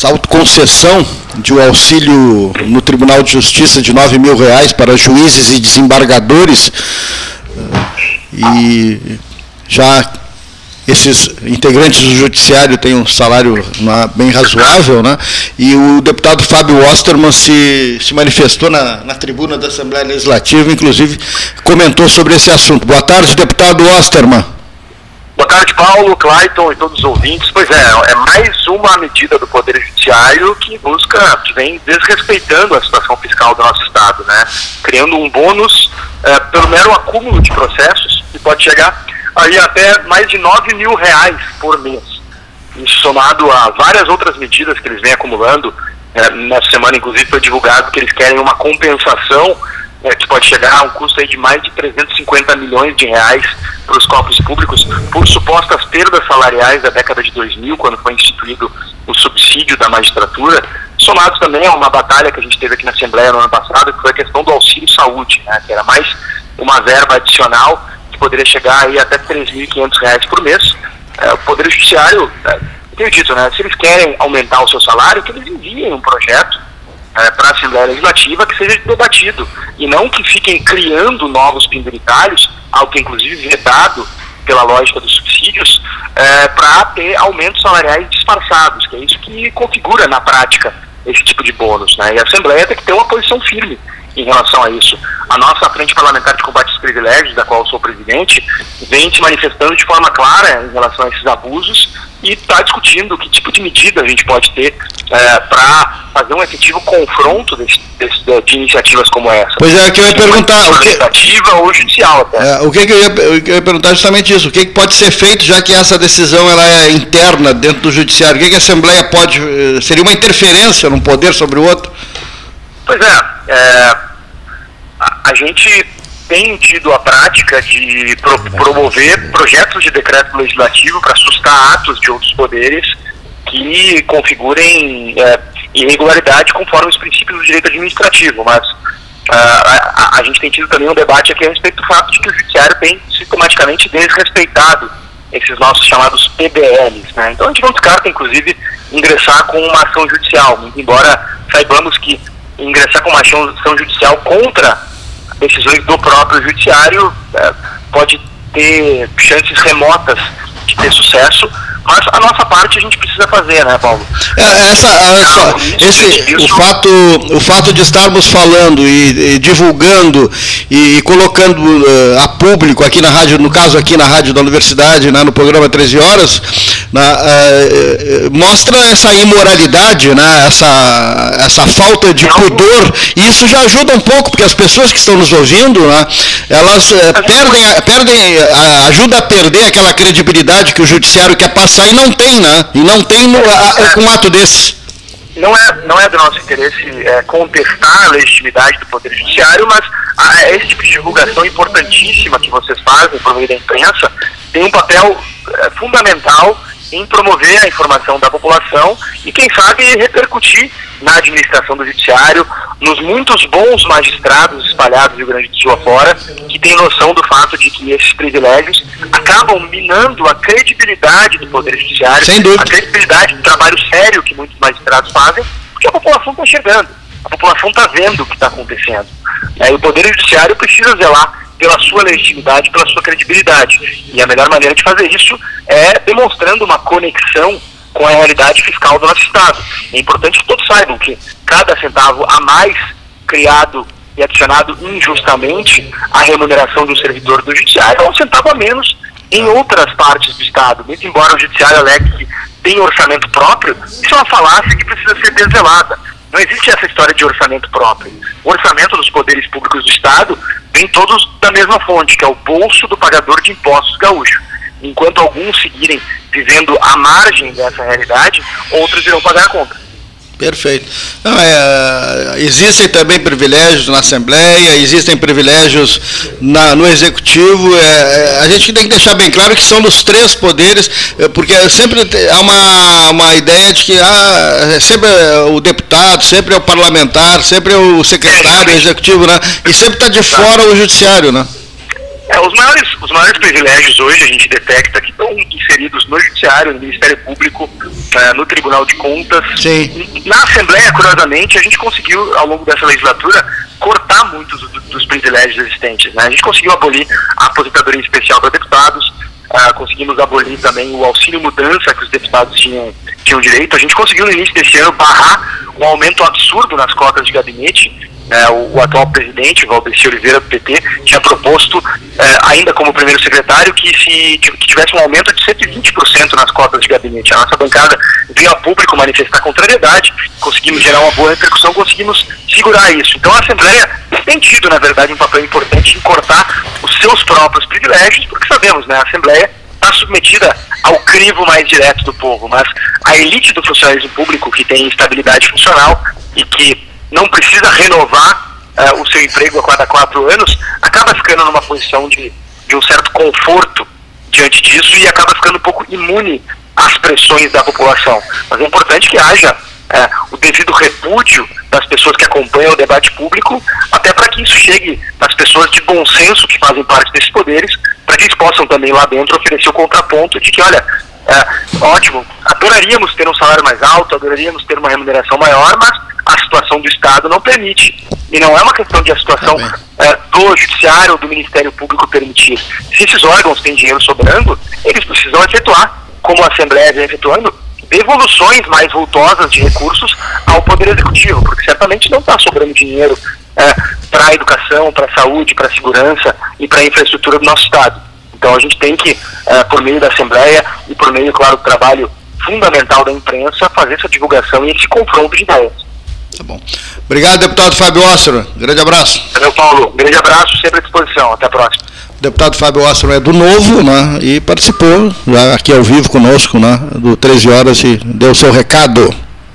essa autoconcessão de um auxílio no Tribunal de Justiça de 9 mil reais para juízes e desembargadores. E já esses integrantes do judiciário têm um salário bem razoável, né? E o deputado Fábio Osterman se, se manifestou na, na tribuna da Assembleia Legislativa, inclusive comentou sobre esse assunto. Boa tarde, deputado Osterman. Boa tarde, Paulo, Clayton e todos os ouvintes. Pois é, é mais uma medida do Poder Judiciário que busca, que vem desrespeitando a situação fiscal do nosso Estado, né? Criando um bônus é, pelo mero acúmulo de processos que pode chegar aí até mais de 9 mil reais por mês. Isso somado a várias outras medidas que eles vêm acumulando. É, nessa semana, inclusive, foi divulgado que eles querem uma compensação é, que pode chegar a um custo de mais de 350 milhões de reais para os cofres públicos por supostas perdas salariais da década de 2000, quando foi instituído o subsídio da magistratura, somado também a uma batalha que a gente teve aqui na Assembleia no ano passado, que foi a questão do auxílio saúde, né, que era mais uma verba adicional que poderia chegar aí até R$ 3.500 por mês. É, o Poder Judiciário, é, tenho dito, né, se eles querem aumentar o seu salário, que eles enviem um projeto é, para a Assembleia Legislativa que seja debatido e não que fiquem criando novos penduritários, algo que inclusive vedado pela lógica dos subsídios, é, para ter aumentos salariais disfarçados, que é isso que configura na prática esse tipo de bônus. Né? E a Assembleia tem que ter uma posição firme em relação a isso. A nossa Frente Parlamentar de Combate aos Privilégios, da qual eu sou presidente, vem se manifestando de forma clara em relação a esses abusos e está discutindo que tipo de medida a gente pode ter é, para fazer um efetivo confronto desse, desse, de iniciativas como essa. Pois é, que eu ia perguntar. O que, legislativa ou judicial até. É, o que, que eu, ia, eu, ia, perguntar justamente isso. O que, que, pode ser feito, já que essa decisão ela é interna dentro do judiciário? O que, que a Assembleia pode. Eh, seria uma interferência num poder sobre o outro? Pois é. é a, a gente tem tido a prática de pro, promover projetos de decreto legislativo para assustar atos de outros poderes que configurem é, irregularidade conforme os princípios do direito administrativo, mas uh, a, a, gente tem tido também um debate aqui a respeito do fato de que o judiciário tem sistematicamente desrespeitado esses nossos chamados PBLs. Né? Então a gente não descarta, inclusive, ingressar com uma ação judicial, embora saibamos que ingressar com uma ação judicial contra decisões do próprio judiciário é, pode ter chances remotas de ter sucesso, mas a nossa parte a gente precisa fazer, né, Paulo? É, essa, essa, esse, o, fato, o fato de estarmos falando e, e divulgando e, e colocando uh, a público aqui na rádio, no caso aqui na rádio da universidade, né, no programa 13 horas, na, uh, mostra essa imoralidade, né, essa, essa falta de pudor, e isso já ajuda um pouco, porque as pessoas que estão nos ouvindo, né, elas uh, perdem, perdem ajuda a perder aquela credibilidade que o judiciário quer passar e não tem, né? E não tem no, a, um ato desse. Não é, não é do nosso interesse é, contestar a legitimidade do Poder Judiciário, mas a, esse tipo de divulgação importantíssima que vocês fazem por meio da imprensa tem um papel é, fundamental em promover a informação da população e, quem sabe, repercutir na administração do judiciário, nos muitos bons magistrados espalhados do Rio Grande do Sul afora, que têm noção do fato de que esses privilégios acabam minando a credibilidade do Poder Judiciário, a credibilidade do trabalho sério que muitos magistrados fazem, porque a população está chegando, a população está vendo o que está acontecendo. É, e o Poder Judiciário precisa zelar pela sua legitimidade, pela sua credibilidade. E a melhor maneira de fazer isso é demonstrando uma conexão com a realidade fiscal do nosso Estado. É importante que todos saibam que cada centavo a mais criado e adicionado injustamente à remuneração do servidor do judiciário é um centavo a menos em outras partes do Estado. Mesmo embora o judiciário alegue que tem orçamento próprio, isso é uma falácia que precisa ser desvelada. Não existe essa história de orçamento próprio. O orçamento dos poderes públicos do Estado vem todos da mesma fonte, que é o bolso do pagador de impostos gaúcho. Enquanto alguns seguirem vivendo à margem dessa realidade, outros irão pagar a conta. Perfeito. Não, é, existem também privilégios na Assembleia, existem privilégios na, no Executivo. É, é, a gente tem que deixar bem claro que são dos três poderes, é, porque sempre há uma, uma ideia de que ah, é sempre o deputado, sempre é o parlamentar, sempre é o secretário, o executivo, né? E sempre está de fora o judiciário, né? É, os, maiores, os maiores privilégios hoje a gente detecta que estão inseridos no Judiciário, no Ministério Público, é, no Tribunal de Contas. Sim. Na Assembleia, curiosamente, a gente conseguiu, ao longo dessa legislatura, cortar muitos dos, dos privilégios existentes. Né? A gente conseguiu abolir a aposentadoria especial para deputados, uh, conseguimos abolir também o auxílio mudança que os deputados tinham, tinham direito. A gente conseguiu, no início desse ano, barrar um aumento absurdo nas cotas de gabinete é, o, o, atual presidente, Valdeci Oliveira, do PT, tinha proposto, é, ainda como primeiro secretário, que se que tivesse um aumento de 120% nas cotas de gabinete. A nossa bancada veio a público manifestar contrariedade, conseguimos gerar uma boa repercussão, conseguimos segurar isso. Então a Assembleia tem tido, na verdade, um papel importante em cortar os seus próprios privilégios, porque sabemos, né, a Assembleia está submetida ao crivo mais direto do povo, mas a elite do funcionalismo público, que tem estabilidade funcional e que não precisa renovar uh, o seu emprego a cada quatro anos, acaba ficando numa posição de, de um certo conforto diante disso e acaba ficando um pouco imune às pressões da população. Mas é importante que haja uh, o devido repúdio das pessoas que acompanham o debate público, até para que isso chegue nas pessoas de bom senso que fazem parte desses poderes, para que eles possam também lá dentro oferecer o contraponto de que, olha, é, ótimo, adoraríamos ter um salário mais alto, adoraríamos ter uma remuneração maior, mas a situação do Estado não permite. E não é uma questão de a situação é, do Judiciário ou do Ministério Público permitir. Se esses órgãos têm dinheiro sobrando, eles precisam efetuar, como a Assembleia vem efetuando, devoluções mais voltosas de recursos ao Poder Executivo, porque certamente não está sobrando dinheiro é, para a educação, para a saúde, para a segurança e para a infraestrutura do nosso Estado. Então a gente tem que, é, por meio da Assembleia e por meio, claro, do trabalho fundamental da imprensa, fazer essa divulgação e esse confronto de ideias. Tá bom. Obrigado, deputado Fábio Ossero. Grande abraço. Valeu, Paulo. Grande abraço, sempre à disposição. Até a próxima. O deputado Fábio Ossero é do Novo, né? E participou já aqui ao vivo conosco, né? Do 13 horas e deu seu recado.